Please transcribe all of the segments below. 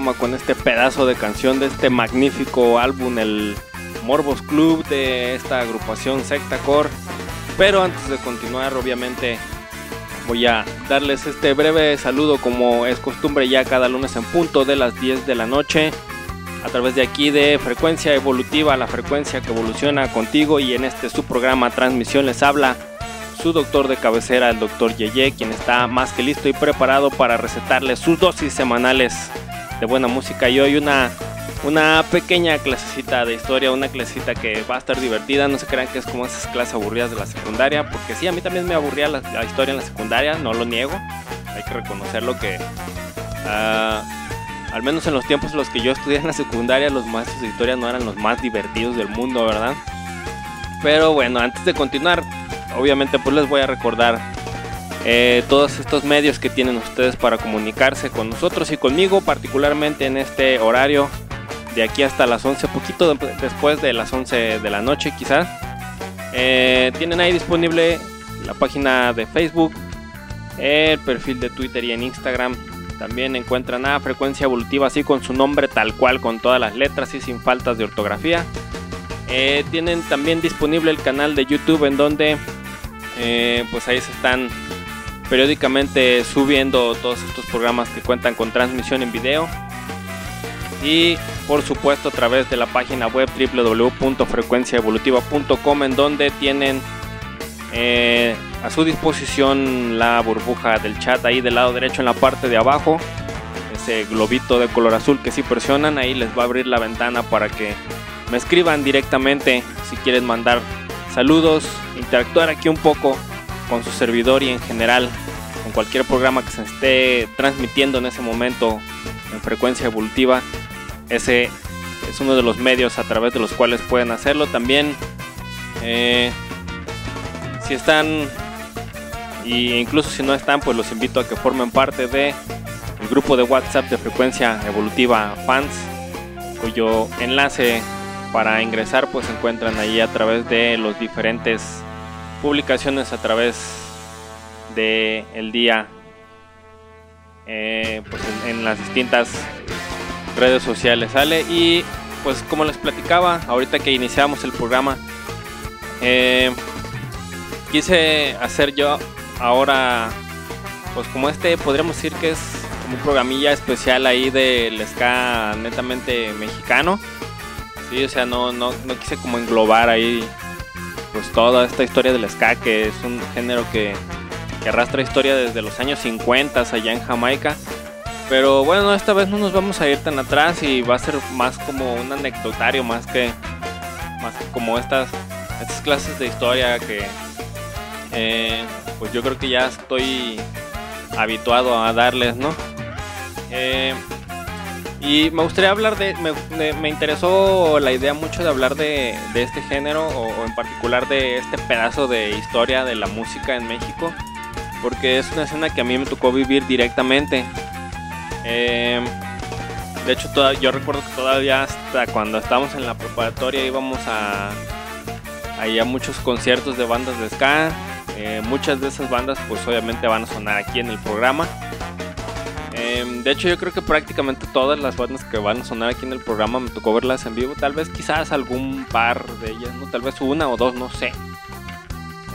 programa con este pedazo de canción de este magnífico álbum, el Morbos Club de esta agrupación Secta Core. Pero antes de continuar, obviamente, voy a darles este breve saludo como es costumbre ya cada lunes en punto de las 10 de la noche a través de aquí de Frecuencia Evolutiva, la frecuencia que evoluciona contigo y en este su programa Transmisión les habla su doctor de cabecera, el doctor Yeye, quien está más que listo y preparado para recetarles sus dosis semanales de buena música. Y hoy una una pequeña clasecita de historia, una clasecita que va a estar divertida, no se crean que es como esas clases aburridas de la secundaria, porque sí, a mí también me aburría la, historia en la secundaria, no lo niego, hay que reconocerlo que uh, al menos en los tiempos en los que yo estudié en la secundaria, los maestros de historia no eran los más divertidos del mundo, ¿verdad? Pero bueno, antes de continuar, obviamente pues les voy a recordar eh, todos estos medios que tienen ustedes para comunicarse con nosotros y conmigo, particularmente en este horario de aquí hasta las 11, poquito después de las 11 de la noche quizás. Eh, tienen ahí disponible la página de Facebook, el perfil de Twitter y en Instagram. También encuentran a Frecuencia Evolutiva así con su nombre tal cual, con todas las letras y sin faltas de ortografía. Eh, tienen también disponible el canal de YouTube en donde pues ahí se están periódicamente subiendo todos estos programas que cuentan con transmisión en video. Y por supuesto a través de la página web www.frecuenciaevolutiva.com en donde tienen eh, a su disposición la burbuja del chat ahí del lado derecho en la parte de abajo. Ese globito de color azul que si presionan ahí les va a abrir la ventana para que me escriban directamente si quieren mandar saludos interactuar aquí un poco con su servidor y en general con cualquier programa que se esté transmitiendo en ese momento en frecuencia evolutiva ese es uno de los medios a través de los cuales pueden hacerlo. También, eh, si están, e incluso si no están, pues los invito a que formen parte de el grupo de WhatsApp de frecuencia evolutiva fans, cuyo enlace para ingresar pues se encuentran ahí a través de los diferentes publicaciones a través de el día eh, pues en las distintas redes sociales, ¿sale? Y pues como les platicaba, ahorita que iniciamos el programa, eh, quise hacer yo ahora, pues como este, podríamos decir que es un programilla especial ahí del ska netamente mexicano. Sí, o sea, no, no, no quise como englobar ahí pues toda esta historia del ska, que es un género que, que arrastra historia desde los años 50 allá en Jamaica. Pero bueno, esta vez no nos vamos a ir tan atrás y va a ser más como un anecdotario, más que, más como estas, estas clases de historia que eh, pues yo creo que ya estoy habituado a darles, ¿no? Eh, y me gustaría hablar de, me, interesó la idea mucho de hablar de, este género o, en particular de este pedazo de historia de la música en México, porque es una escena que a mí me tocó vivir directamente. Eh, de hecho, yo recuerdo que todavía hasta cuando estábamos en la preparatoria íbamos a, a, a muchos conciertos de bandas de ska. Eh, muchas de esas bandas pues obviamente van a sonar aquí en el programa. Eh, de hecho yo creo que prácticamente todas las bandas que van a sonar aquí en el programa me tocó verlas en vivo. Tal vez quizás algún par de ellas. Tal vez una o dos, no sé.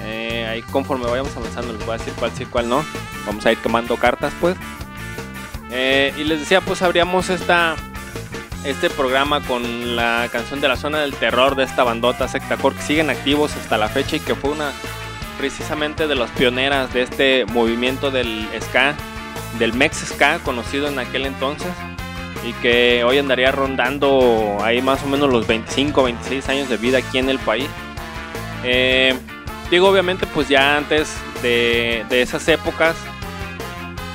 Eh, ahí conforme vayamos avanzando les voy a decir cuál sí, cuál no. Vamos a ir quemando cartas pues. Eh, y les decía, pues abríamos esta, este programa con la canción de la zona del terror de esta bandota Sectacore que siguen activos hasta la fecha y que fue una precisamente de las pioneras de este movimiento del ska, del Mex Ska conocido en aquel entonces y que hoy andaría rondando ahí más o menos los 25, 26 años de vida aquí en el país. Eh, digo, obviamente, pues ya antes de, de esas épocas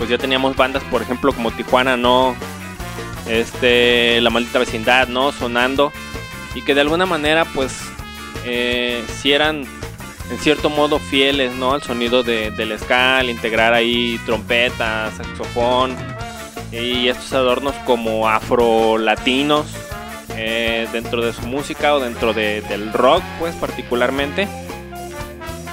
pues ya teníamos bandas, por ejemplo, como Tijuana, ¿no? Este, La Maldita Vecindad, ¿no? Sonando. Y que de alguna manera, pues, eh, si eran en cierto modo fieles, ¿no? Al sonido de, del ska, integrar ahí trompeta, saxofón y estos adornos como afro-latinos eh, dentro de su música o dentro del rock, pues, particularmente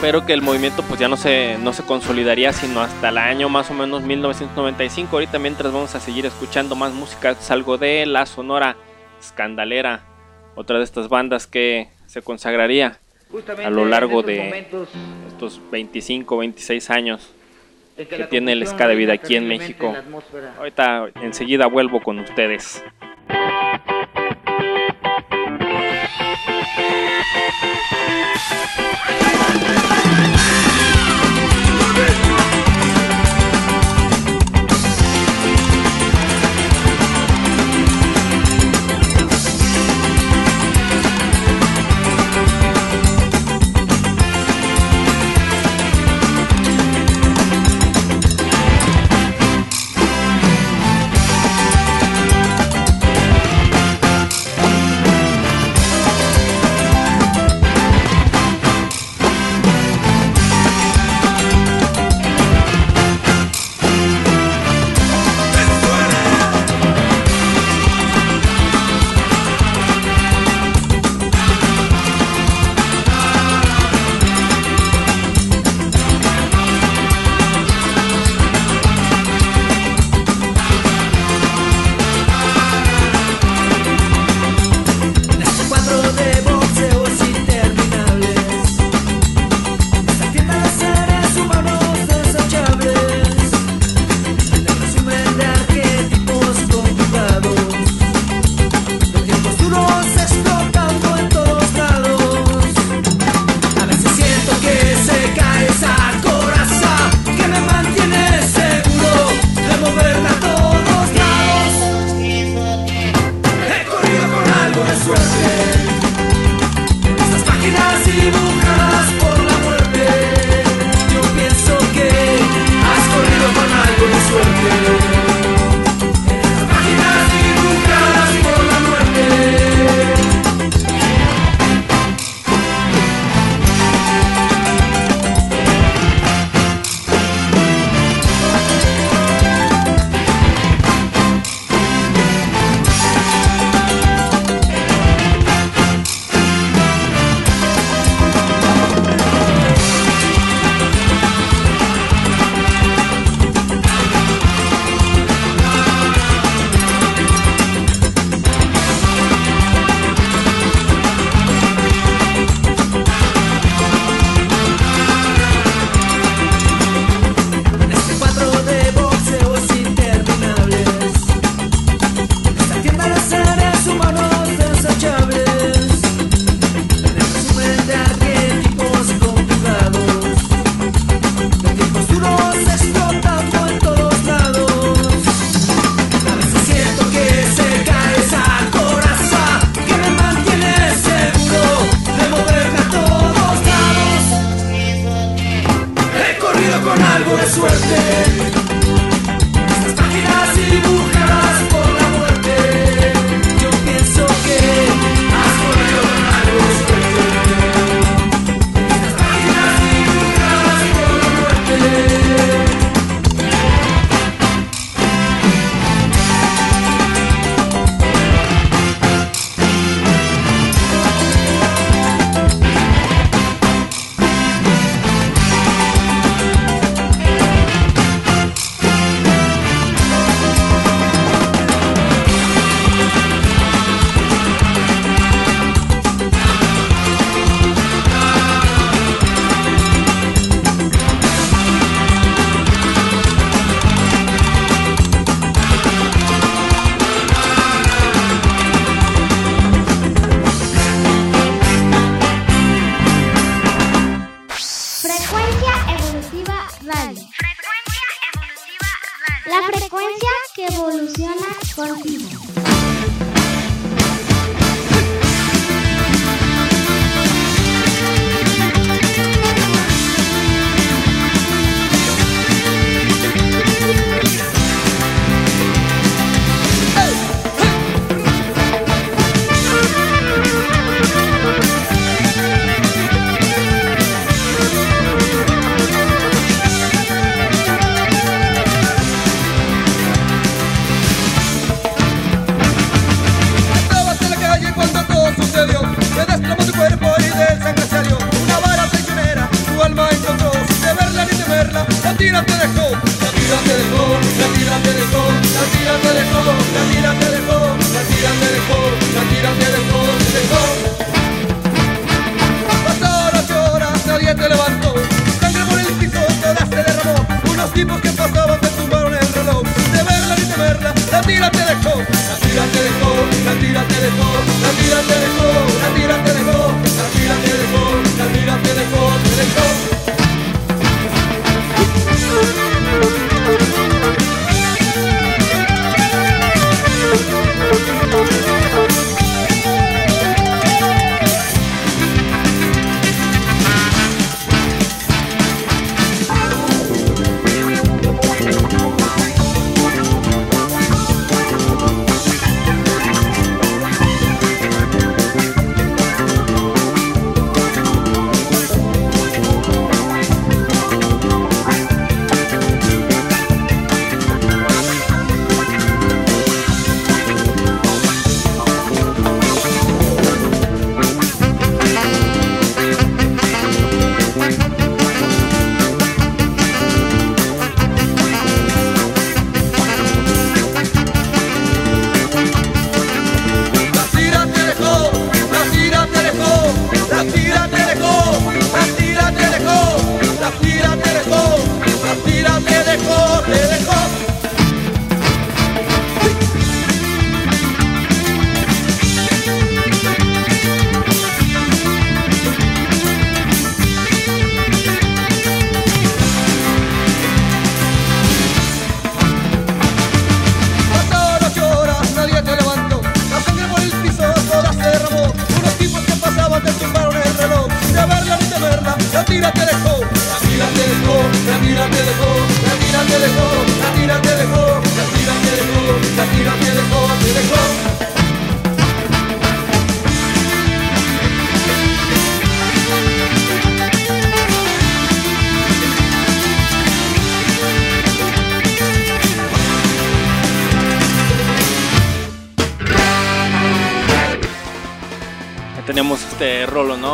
pero que el movimiento pues ya no se, no se consolidaría sino hasta el año más o menos 1995. Ahorita mientras vamos a seguir escuchando más música, salgo de la sonora escandalera otra de estas bandas que se consagraría a lo largo de estos 25, 26 años que, tiene el ska de vida aquí en México. Ahorita enseguida vuelvo con ustedes.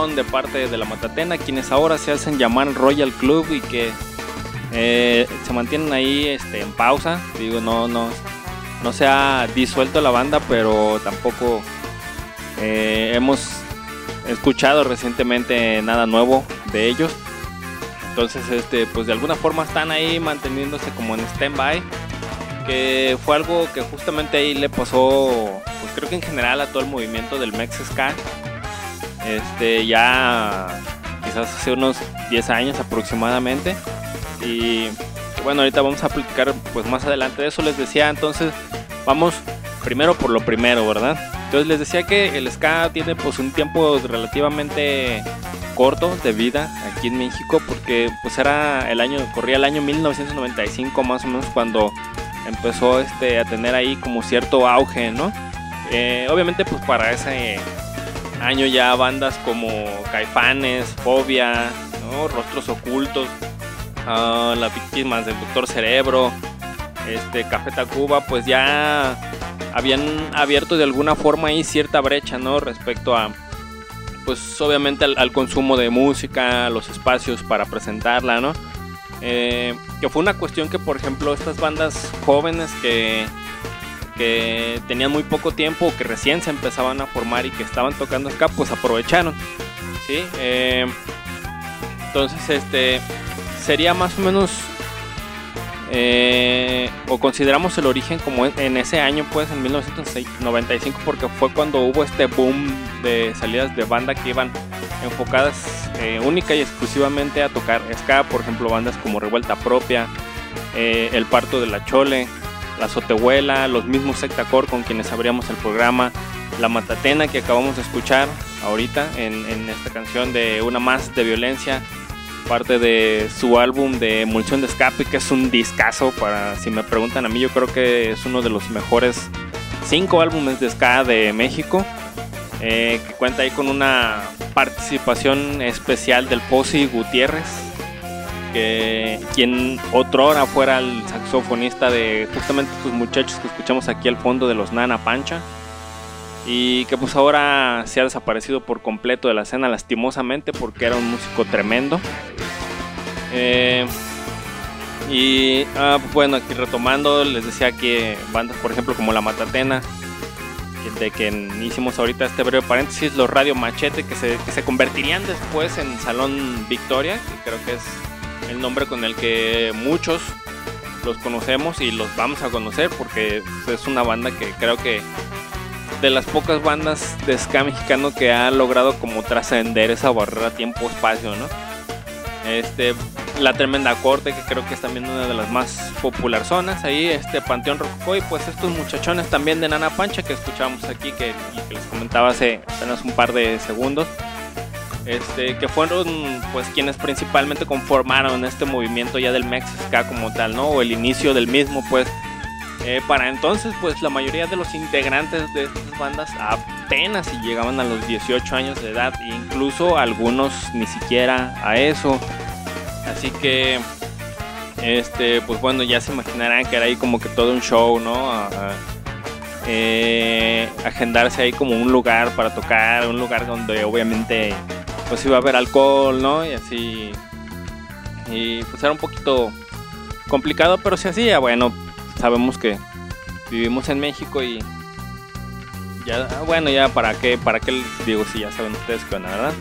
De parte de la Matatena, quienes ahora se hacen llamar Royal Club y que eh, se mantienen ahí este, en pausa. Digo, no, no, no se ha disuelto la banda, pero tampoco eh, hemos escuchado recientemente nada nuevo de ellos. Entonces, este, pues de alguna forma están ahí manteniéndose como en stand-by. Que fue algo que justamente ahí le pasó, pues creo que en general a todo el movimiento del Mex Ska. Este, ya quizás hace unos 10 años aproximadamente. Y bueno, ahorita vamos a platicar pues más adelante de eso. Les decía entonces, vamos primero por lo primero, ¿verdad? Entonces les decía que el ska tiene pues un tiempo relativamente corto de vida aquí en México porque pues era el año, corría el año 1995 más o menos cuando empezó este, a tener ahí como cierto auge, ¿no? Eh, obviamente pues para ese año ya bandas como Caifanes, Fobia, ¿no? Rostros Ocultos, uh, las víctimas del Doctor Cerebro, este, Café Tacuba, pues ya habían abierto de alguna forma ahí cierta brecha, ¿no? Respecto a, pues obviamente al, al consumo de música, los espacios para presentarla, ¿no? Eh, que fue una cuestión que, por ejemplo, estas bandas jóvenes que, que tenían muy poco tiempo, que recién se empezaban a formar y que estaban tocando acá, pues aprovecharon, ¿sí? Eh, entonces, este, sería más o menos eh, o consideramos el origen como en ese año, pues en 1995, porque fue cuando hubo este boom de salidas de banda que iban enfocadas eh, única y exclusivamente a tocar ska, por ejemplo, bandas como Revuelta Propia, eh, El Parto de la Chole, La Sotehuela, los mismos Sectacor con quienes abríamos el programa, La Matatena que acabamos de escuchar ahorita en, esta canción de Una Más de Violencia parte de su álbum de Emulsión de Escape, que es un discazo para, si me preguntan a mí, yo creo que es uno de los mejores cinco álbumes de ska de México, eh, que cuenta ahí con una participación especial del Posi Gutiérrez, que quien otrora fuera el saxofonista de justamente estos muchachos que escuchamos aquí al fondo de los Nana Pancha y que pues ahora se ha desaparecido por completo de la escena lastimosamente porque era un músico tremendo. Eh, y ah, bueno, aquí retomando, les decía que bandas por ejemplo como La Matatena, de que hicimos ahorita este breve paréntesis, los Radio Machete que se, que se convertirían después en Salón Victoria, que creo que es el nombre con el que muchos los conocemos y los vamos a conocer porque es una banda que creo que de las pocas bandas de ska mexicano que ha logrado como trascender esa barrera tiempo-espacio, ¿no? Este, la Tremenda Corte, que creo que es también una de las más popular zonas, ahí este Panteón Rococó y pues estos muchachones también de Nana Pancha que escuchamos aquí que, que les comentaba hace apenas un par de segundos, este, que fueron pues quienes principalmente conformaron este movimiento ya del Mex Ska como tal, ¿no? O el inicio del mismo pues eh, para entonces, pues la mayoría de los integrantes de estas bandas apenas si llegaban a los 18 años de edad, incluso algunos ni siquiera a eso. Así que, este, pues bueno, ya se imaginarán que era ahí como que todo un show, ¿no? Eh, agendarse ahí como un lugar para tocar, un lugar donde obviamente pues iba a haber alcohol, ¿no? Y así. Y pues era un poquito complicado, pero se hacía, bueno, sabemos que vivimos en México y ya, bueno, ya para qué, para qué digo, si ya saben ustedes que van, ¿verdad?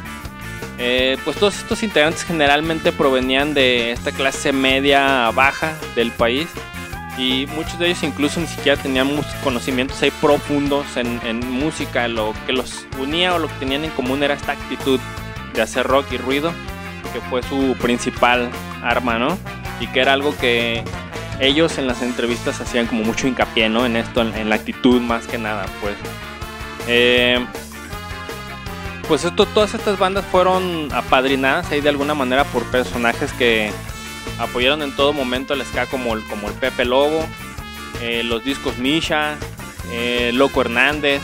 Eh, pues todos estos integrantes generalmente provenían de esta clase media baja del país y muchos de ellos incluso ni siquiera tenían conocimientos ahí profundos en, en música, lo que los unía o lo que tenían en común era esta actitud de hacer rock y ruido, que fue su principal arma, ¿no? Y que era algo que ellos en las entrevistas hacían como mucho hincapié, ¿no? En esto, en, la actitud más que nada, pues. Eh, pues esto, todas estas bandas fueron apadrinadas ahí de alguna manera por personajes que apoyaron en todo momento el ska como el, como el Pepe Lobo, eh, los discos Misha, eh, Loco Hernández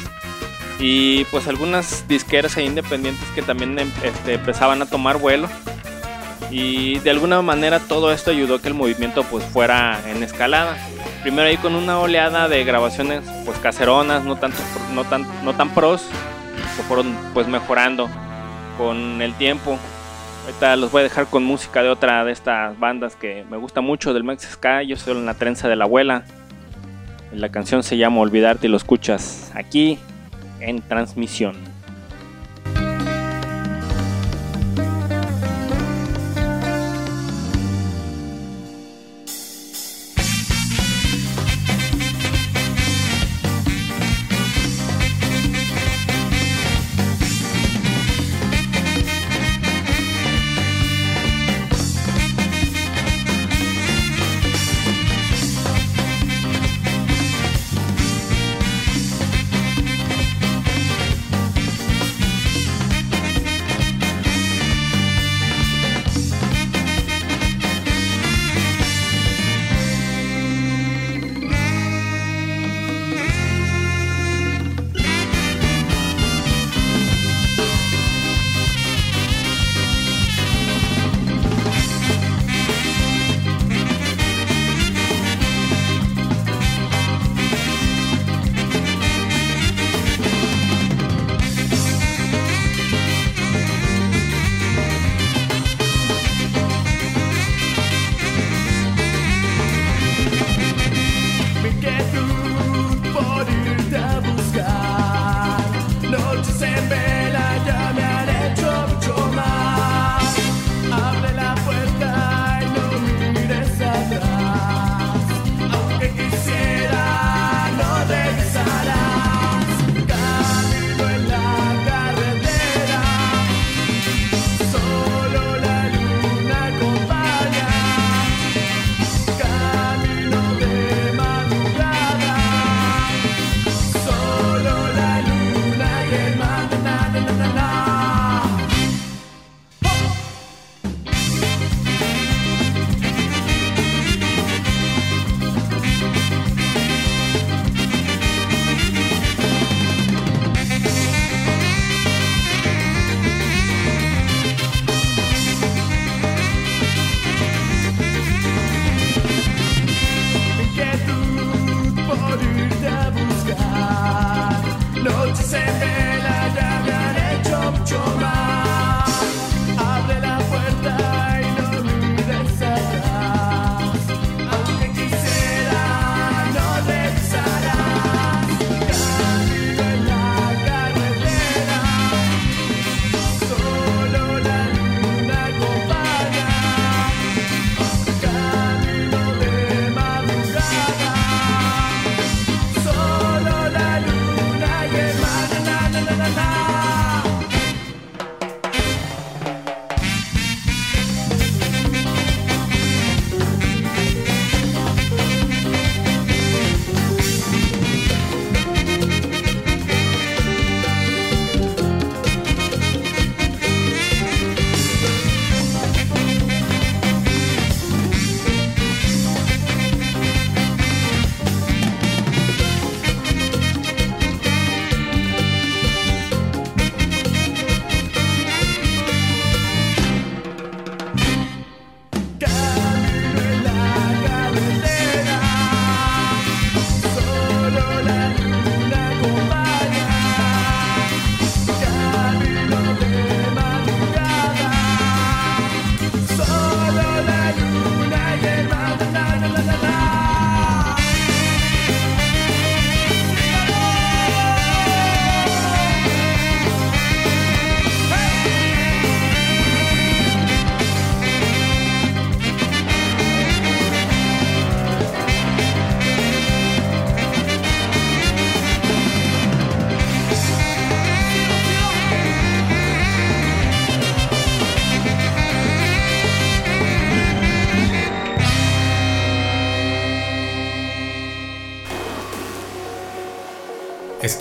y pues algunas disqueras ahí independientes que también em, este, empezaban a tomar vuelo y de alguna manera todo esto ayudó a que el movimiento pues fuera en escalada. Primero ahí con una oleada de grabaciones pues caseronas, no, tanto, no, tan, no tan pros, que fueron pues mejorando con el tiempo. Ahorita los voy a dejar con música de otra de estas bandas que me gusta mucho del Mex Ska. Yo soy la trenza de la abuela. La canción se llama Olvidarte y lo escuchas aquí en transmisión.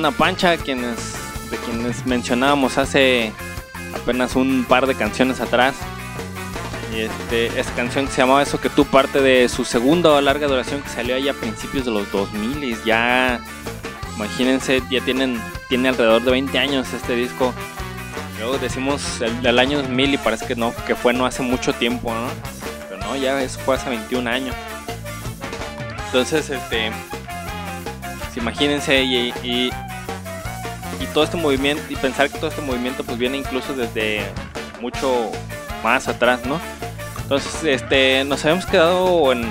Nana Pancha, quienes, de quienes mencionábamos hace apenas un par de canciones atrás. Y este, esta canción que se llamaba Eso que tú, parte de su segunda larga duración que salió ahí a principios de los 2000. Ya, imagínense, ya tienen, tiene alrededor de 20 años este disco. Luego decimos el del año 2000 y parece que no, que fue no hace mucho tiempo, ¿no? Pero no, ya eso fue hace 21 años. Entonces, este, pues, imagínense y, y, y todo este movimiento, y pensar que todo este movimiento pues viene incluso desde mucho más atrás, ¿no? Entonces, este, nos habíamos quedado en,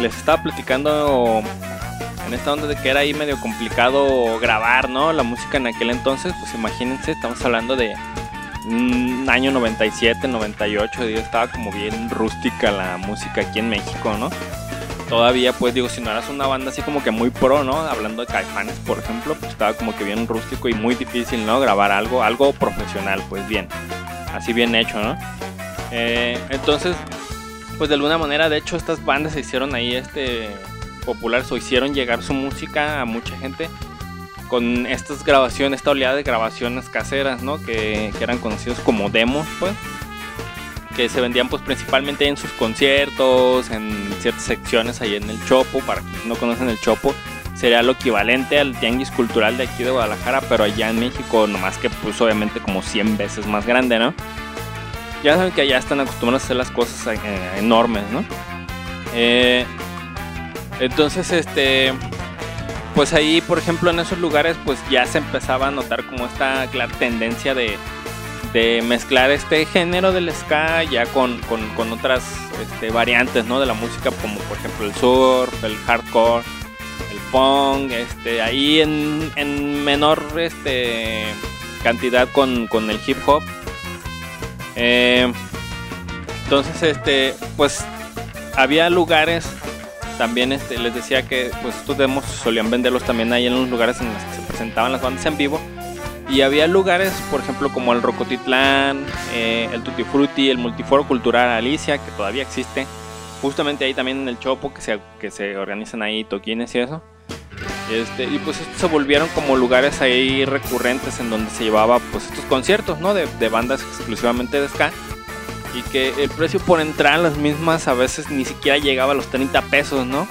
les estaba platicando en esta onda de que era ahí medio complicado grabar, ¿no? La música en aquel entonces, pues imagínense, estamos hablando de un año 97, 98, y estaba como bien rústica la música aquí en México, ¿no? Todavía, pues digo, si no eras una banda así como que muy pro, ¿no? Hablando de Caifanes, por ejemplo, pues estaba como que bien rústico y muy difícil, ¿no? Grabar algo, algo profesional, pues bien, así bien hecho, ¿no? Eh, entonces, pues de alguna manera, de hecho, estas bandas se hicieron ahí, este, populares o hicieron llegar su música a mucha gente con estas grabaciones, esta oleada de grabaciones caseras, ¿no? Que, que eran conocidos como demos, pues que se vendían pues principalmente en sus conciertos, en ciertas secciones ahí en el Chopo, para quienes no conocen el Chopo, sería lo equivalente al tianguis cultural de aquí de Guadalajara, pero allá en México nomás que pues obviamente como 100 veces más grande, ¿no? Ya saben que allá están acostumbrados a hacer las cosas eh, enormes, ¿no? Eh, entonces, este, pues ahí, por ejemplo, en esos lugares, pues ya se empezaba a notar como esta clara tendencia de, de mezclar este género del ska ya con, con, con otras este, variantes ¿no? de la música, como por ejemplo el surf, el hardcore, el punk, este, ahí en, en menor este, cantidad con, con el hip hop. Eh, entonces, este, pues había lugares también este, les decía que pues estos demos solían venderlos también ahí en los lugares en los que se presentaban las bandas en vivo y había lugares por ejemplo como el Rocotitlán eh, el Tutti Frutti el Multiforo Cultural Alicia que todavía existe justamente ahí también en el Chopo que se, que se organizan ahí toquines y eso este, y pues estos se volvieron como lugares ahí recurrentes en donde se llevaba pues estos conciertos no de, de bandas exclusivamente de ska y que el precio por entrar a las mismas a veces ni siquiera llegaba a los 30 pesos, ¿no?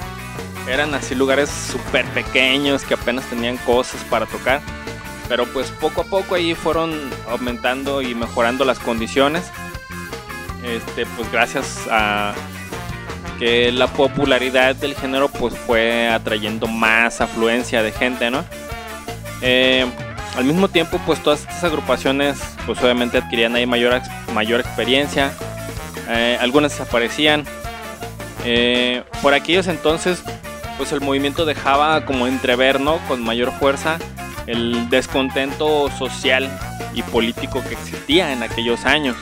Eran así lugares súper pequeños que apenas tenían cosas para tocar. Pero pues poco a poco ahí fueron aumentando y mejorando las condiciones. Este, pues gracias a que la popularidad del género pues fue atrayendo más afluencia de gente, ¿no? Eh, al mismo tiempo, pues todas estas agrupaciones, pues obviamente adquirían ahí mayor, mayor experiencia. Eh, algunas desaparecían. Eh, por aquellos entonces, pues el movimiento dejaba como entrever, ¿no? Con mayor fuerza el descontento social y político que existía en aquellos años.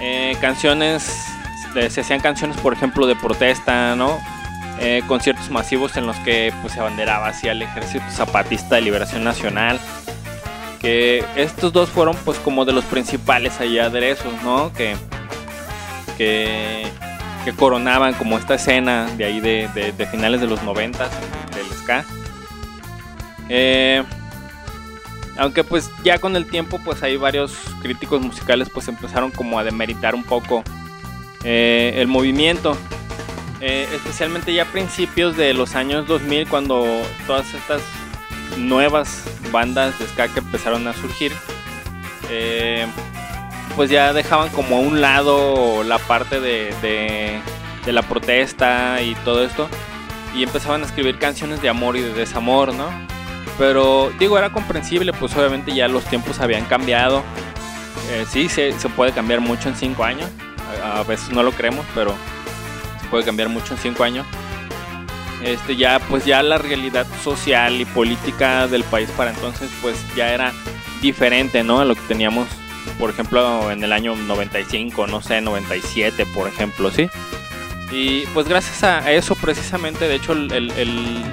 Eh, canciones, se hacían canciones, por ejemplo, de protesta, ¿no? Eh, conciertos masivos en los que pues, se abanderaba hacia el Ejército Zapatista de Liberación Nacional. Que estos dos fueron pues como de los principales allá aderezos, ¿no? Que, que, coronaban como esta escena de ahí de finales de los 90 del ska. Eh, aunque pues ya con el tiempo pues hay varios críticos musicales pues empezaron como a demeritar un poco eh, el movimiento eh, especialmente ya a principios de los años 2000 cuando todas estas nuevas bandas de ska que empezaron a surgir pues ya dejaban como a un lado la parte de, la protesta y todo esto y empezaban a escribir canciones de amor y de desamor, ¿no? Pero digo, era comprensible, pues obviamente ya los tiempos habían cambiado. Eh, sí, se, se, puede cambiar mucho en cinco años, a, a veces no lo creemos, pero puede cambiar mucho en cinco años. Este ya pues ya la realidad social y política del país para entonces pues ya era diferente, ¿no? A lo que teníamos, por ejemplo, en el año 95, no sé, 97, por ejemplo, ¿sí? Y pues gracias a eso precisamente, de hecho, el, el, el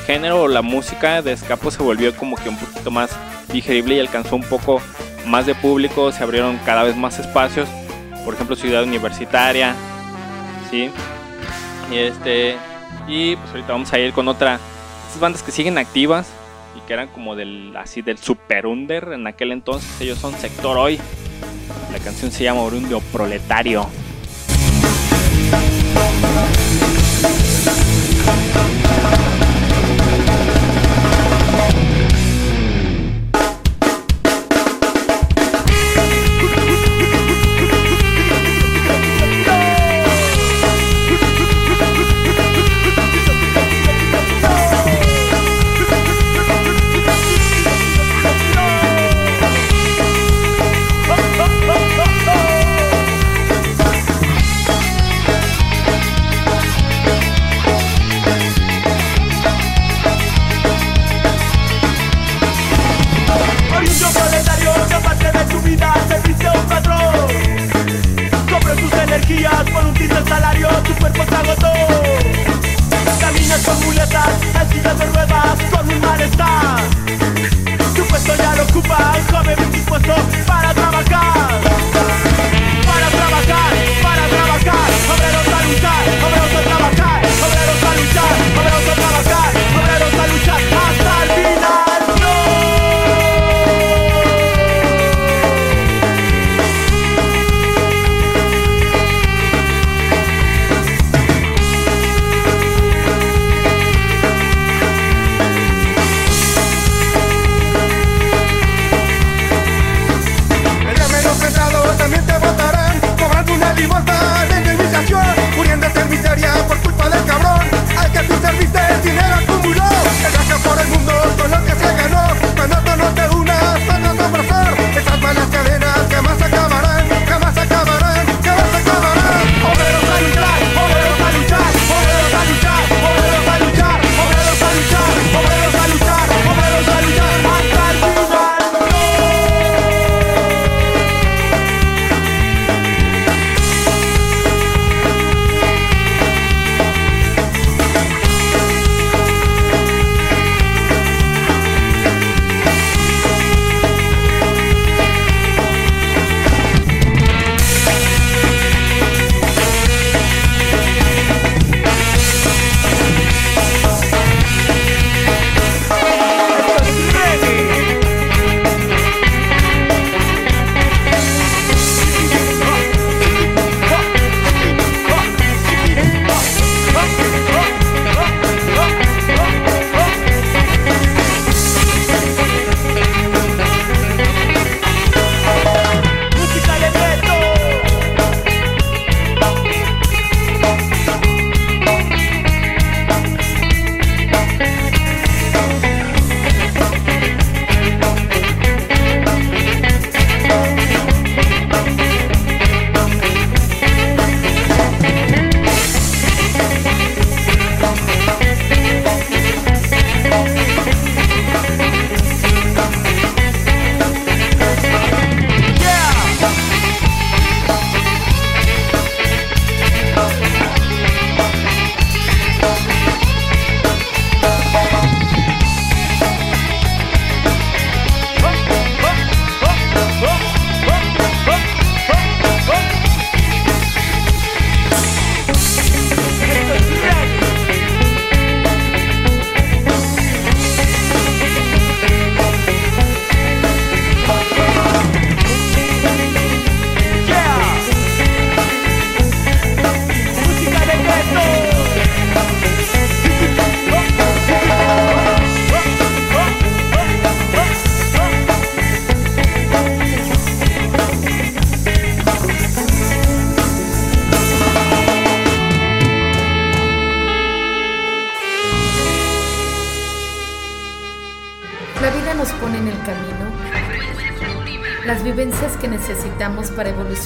género o la música de escapo se volvió como que un poquito más digerible y alcanzó un poco más de público, se abrieron cada vez más espacios, por ejemplo, Ciudad Universitaria, ¿sí? Y este y pues ahorita vamos a ir con otra estas bandas que siguen activas y que eran como del así del super under en aquel entonces, ellos son Sector Hoy. La canción se llama Orundio Proletario.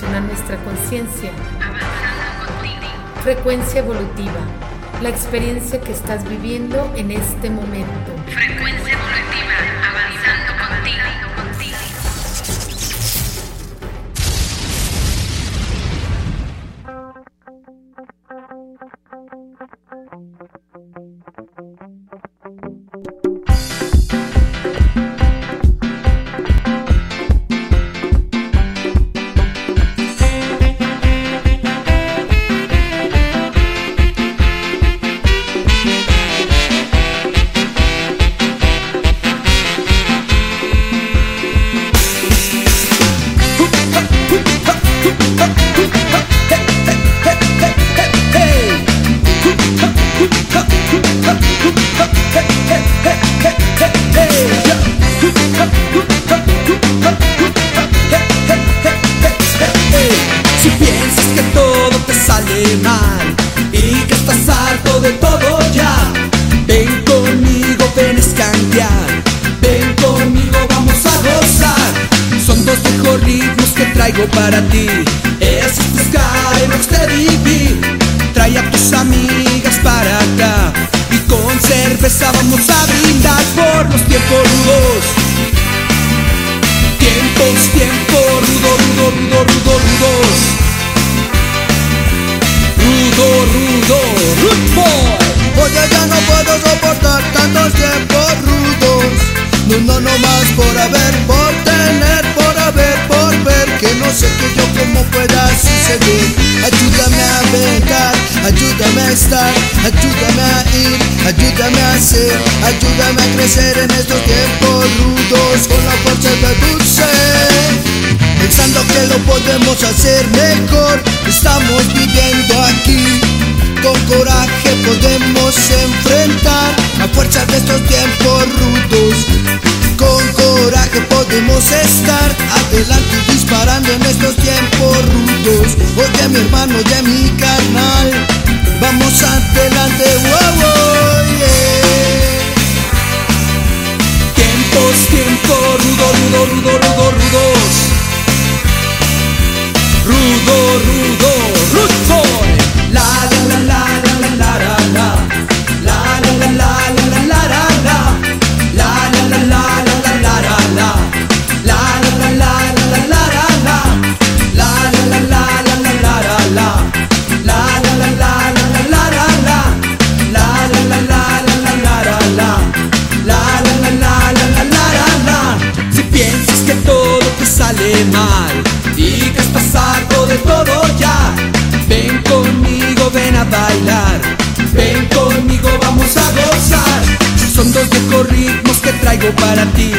Nuestra conciencia. Frecuencia evolutiva, la experiencia que estás viviendo en este momento. Frecuencia Pensando que lo podemos hacer mejor, estamos viviendo aquí. Con coraje podemos enfrentar la fuerza de estos tiempos rudos. Con coraje podemos estar adelante disparando en estos tiempos rudos. Oye mi hermano, oye mi carnal, vamos adelante, wow. Tiempos, tiempos, rudo, rudo, rudo, rudo, rudos. Rudo, rudo, rude boy. La la la la Ritmos que traigo para ti.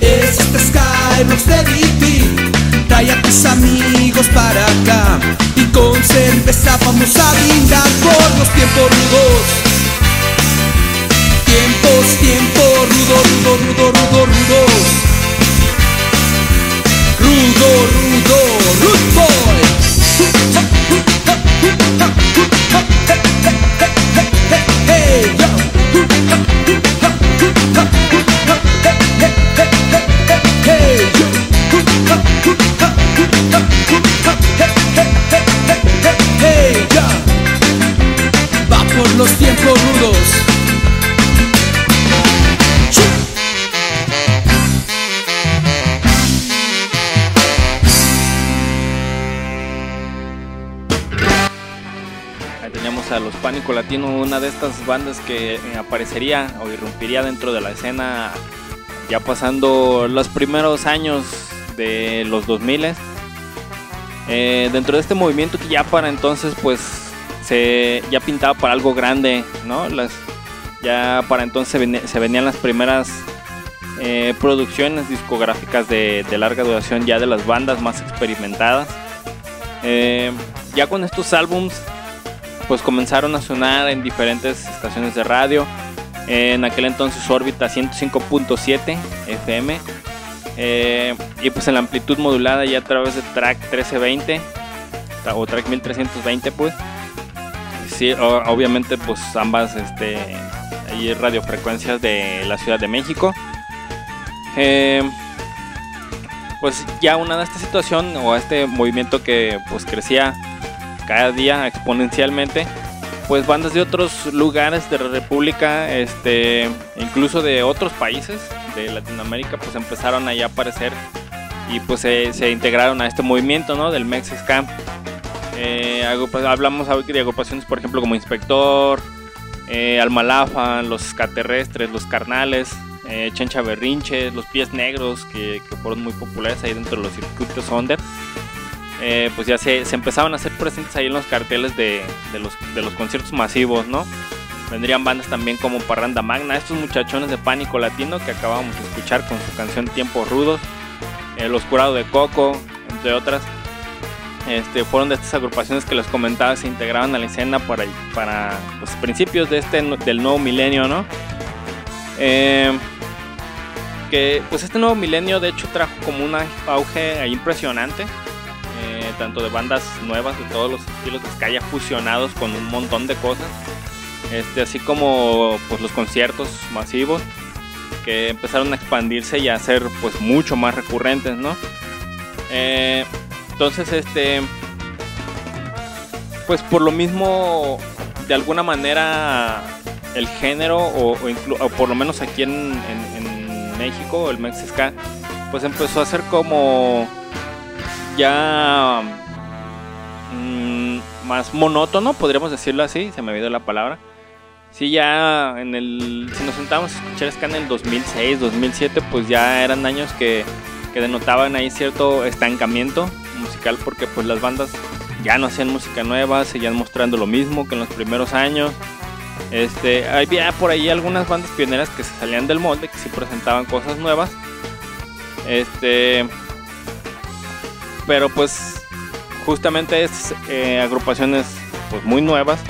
Es este Skybox de DP Trae a tus amigos para acá Y con cerveza vamos a brindar por los tiempos rudos. Tiempos, tiempos, rudo, rudo, rudo, rudo, Va por los tiempos rudos. A los Pánico Latino, una de estas bandas que eh, aparecería o irrumpiría dentro de la escena ya pasando los primeros años de los 2000 eh, dentro de este movimiento que ya para entonces pues se ya pintaba para algo grande, ¿no? Ya para entonces se, venían las primeras eh, producciones discográficas de, de larga duración ya de las bandas más experimentadas. Eh, ya con estos álbums pues comenzaron a sonar en diferentes estaciones de radio. En aquel entonces órbita 105.7 FM. eh, y pues en la amplitud modulada ya a través de track 1320 tra- o track 1320 pues. Sí, obviamente pues ambas este, hay radiofrecuencias de la Ciudad de México. Eh, pues ya una de esta situación o este movimiento que pues crecía cada día exponencialmente, pues bandas de otros lugares de la República, este, incluso de otros países de Latinoamérica, pues empezaron a aparecer y pues se, integraron a este movimiento, ¿no? Del Mex Scam. Eh, hablamos de agrupaciones, por ejemplo, como Inspector, eh, Almalafa, los Extraterrestres, los Carnales, eh, Chencha Berrinche, los Pies Negros, que, que fueron muy populares ahí dentro de los circuitos under. Eh, pues ya se, empezaban a hacer presentes ahí en los carteles de, los, conciertos masivos, ¿no? Vendrían bandas también como Parranda Magna, estos muchachones de Pánico Latino que acabamos de escuchar con su canción Tiempos Rudos, El Oscurado de Coco, entre otras. Este, fueron de estas agrupaciones que les comentaba se integraban a la escena para, para los principios de este, del nuevo milenio, ¿no? Eh, que pues este nuevo milenio de hecho trajo como un auge impresionante, eh, tanto de bandas nuevas de todos los estilos de ska ya fusionados con un montón de cosas, este, así como pues los conciertos masivos que empezaron a expandirse y a ser pues mucho más recurrentes, ¿no? Eh, entonces, este, pues por lo mismo, de alguna manera, el género, o, o por lo menos aquí en, en- en México, el Mexica, pues empezó a ser como ya mm, más monótono, podríamos decirlo así, se me olvidó la palabra. Sí, ya en el. Si nos sentamos a escuchar ska en el 2006, 2007, pues ya eran años que, que denotaban ahí cierto estancamiento musical, porque pues las bandas ya no hacían música nueva, seguían mostrando lo mismo que en los primeros años. Este, había por ahí algunas bandas pioneras que se salían del molde, que sí presentaban cosas nuevas. Este, pero pues justamente es eh, agrupaciones pues muy nuevas.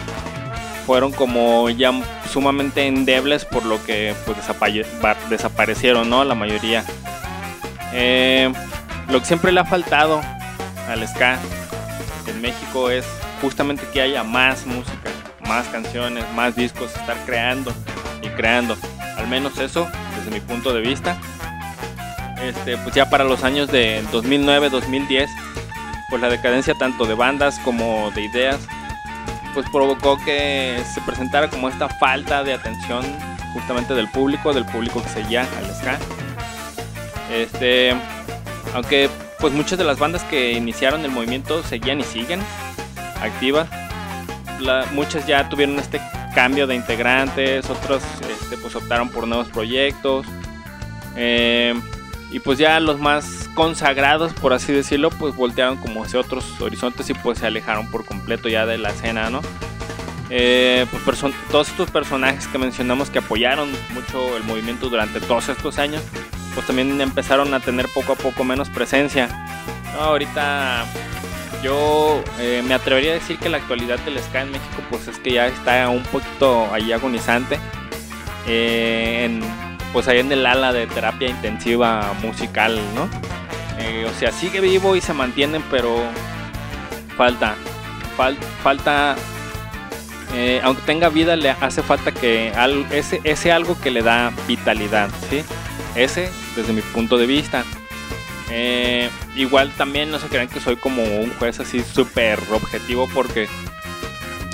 Fueron como ya sumamente endebles por lo que pues desaparecieron no la mayoría. Eh, lo que siempre le ha faltado al ska en México es justamente que haya más música más canciones más discos estar creando y creando. Al menos eso desde mi punto de vista este pues ya para los años de 2009 2010 pues la decadencia tanto de bandas como de ideas pues provocó que se presentara como esta falta de atención justamente del público, del público que seguía al ska. Este, aunque pues muchas de las bandas que iniciaron el movimiento seguían y siguen activas, muchas ya tuvieron este cambio de integrantes, otros este, pues optaron por nuevos proyectos. eh, y pues ya los más consagrados, por así decirlo, pues voltearon como hacia otros horizontes y pues se alejaron por completo ya de la escena, ¿no? Eh, pues todos estos personajes que mencionamos que apoyaron mucho el movimiento durante todos estos años, pues también empezaron a tener poco a poco menos presencia. Ahorita yo eh, me atrevería a decir que la actualidad del ska en México pues es que ya está un poquito ahí agonizante. Eh, pues ahí en el ala de terapia intensiva musical, ¿no? Eh, o sea, sigue vivo y se mantienen, pero falta, fal- falta, eh, aunque tenga vida, le hace falta que ese, ese algo que le da vitalidad, ¿sí? Ese, desde mi punto de vista. Eh, igual también no se crean que soy como un juez así súper objetivo porque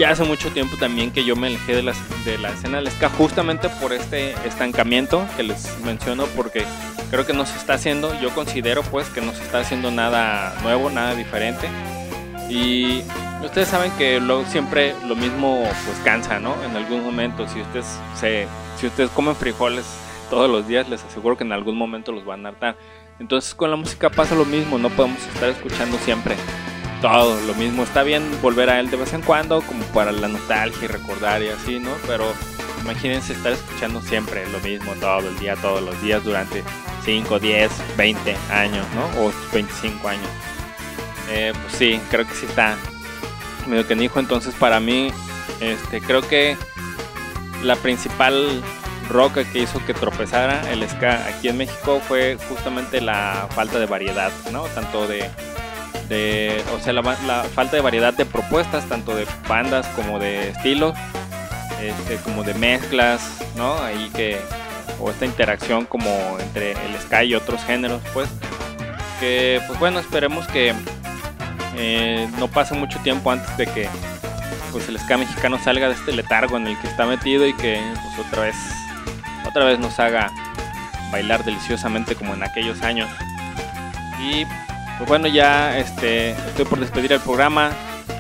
ya hace mucho tiempo también que yo me alejé de la, de la escena del ska justamente por este estancamiento que les menciono porque creo que no se está haciendo, yo considero pues que no está haciendo nada nuevo, nada diferente y ustedes saben que lo, siempre lo mismo pues cansa, ¿no? En algún momento, si ustedes, se, si ustedes comen frijoles todos los días, les aseguro que en algún momento los van a hartar. Entonces con la música pasa lo mismo, no podemos estar escuchando siempre todo lo mismo. Está bien volver a él de vez en cuando, como para la nostalgia y recordar y así, ¿no? Pero imagínense estar escuchando siempre lo mismo todo el día, todos los días durante 5, 10, 20 años, ¿no? O 25 años. Eh, pues sí, creo que sí está medio que dijo. Entonces para mí, este, creo que la principal roca que hizo que tropezara el ska aquí en México fue justamente la falta de variedad, ¿no? Tanto de, o sea, la, falta de variedad de propuestas, tanto de bandas como de estilos, este, como de mezclas, ¿no? Ahí que o esta interacción como entre el Sky y otros géneros, pues que pues bueno, esperemos que eh, no pase mucho tiempo antes de que pues el ska mexicano salga de este letargo en el que está metido y que pues otra vez otra vez nos haga bailar deliciosamente como en aquellos años. Y pues bueno, ya este estoy por despedir el programa.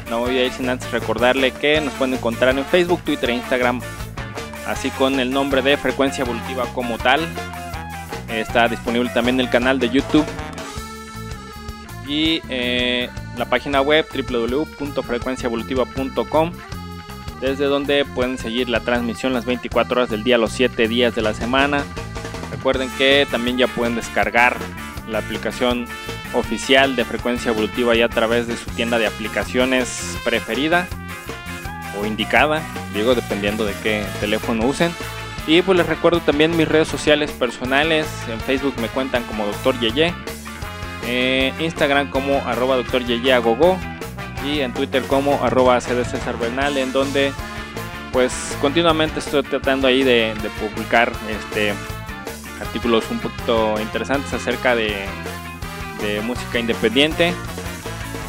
No voy a ir sin antes recordarle que nos pueden encontrar en Facebook, Twitter e Instagram, así con el nombre de Frecuencia Evolutiva como tal. Está disponible también el canal de YouTube y eh, la página web www.frecuenciaevolutiva.com desde donde pueden seguir la transmisión las 24 horas del día, los 7 días de la semana. Recuerden que también ya pueden descargar la aplicación oficial de Frecuencia Evolutiva ya a través de su tienda de aplicaciones preferida o indicada, digo dependiendo de qué teléfono usen. Y pues les recuerdo también mis redes sociales personales, en Facebook me cuentan como Dr. Yeye, eh, Instagram como arroba Dr. Yeye Agogo y en Twitter como arroba en donde pues continuamente estoy tratando ahí de, de publicar este artículos un poquito interesantes acerca de, de música independiente.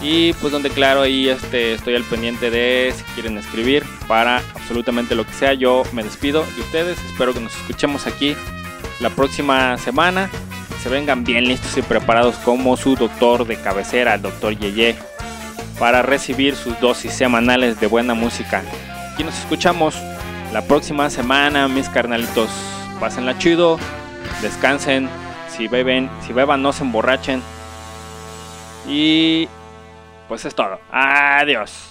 Y pues donde claro ahí este, estoy al pendiente de si quieren escribir para absolutamente lo que sea. Yo me despido de ustedes. Espero que nos escuchemos aquí la próxima semana. Se vengan bien listos y preparados como su doctor de cabecera el doctor Yeye para recibir sus dosis semanales de buena música. Aquí nos escuchamos la próxima semana mis carnalitos. Pásenla chido descansen. Si beben si beban no se emborrachen y pues es todo. Adiós.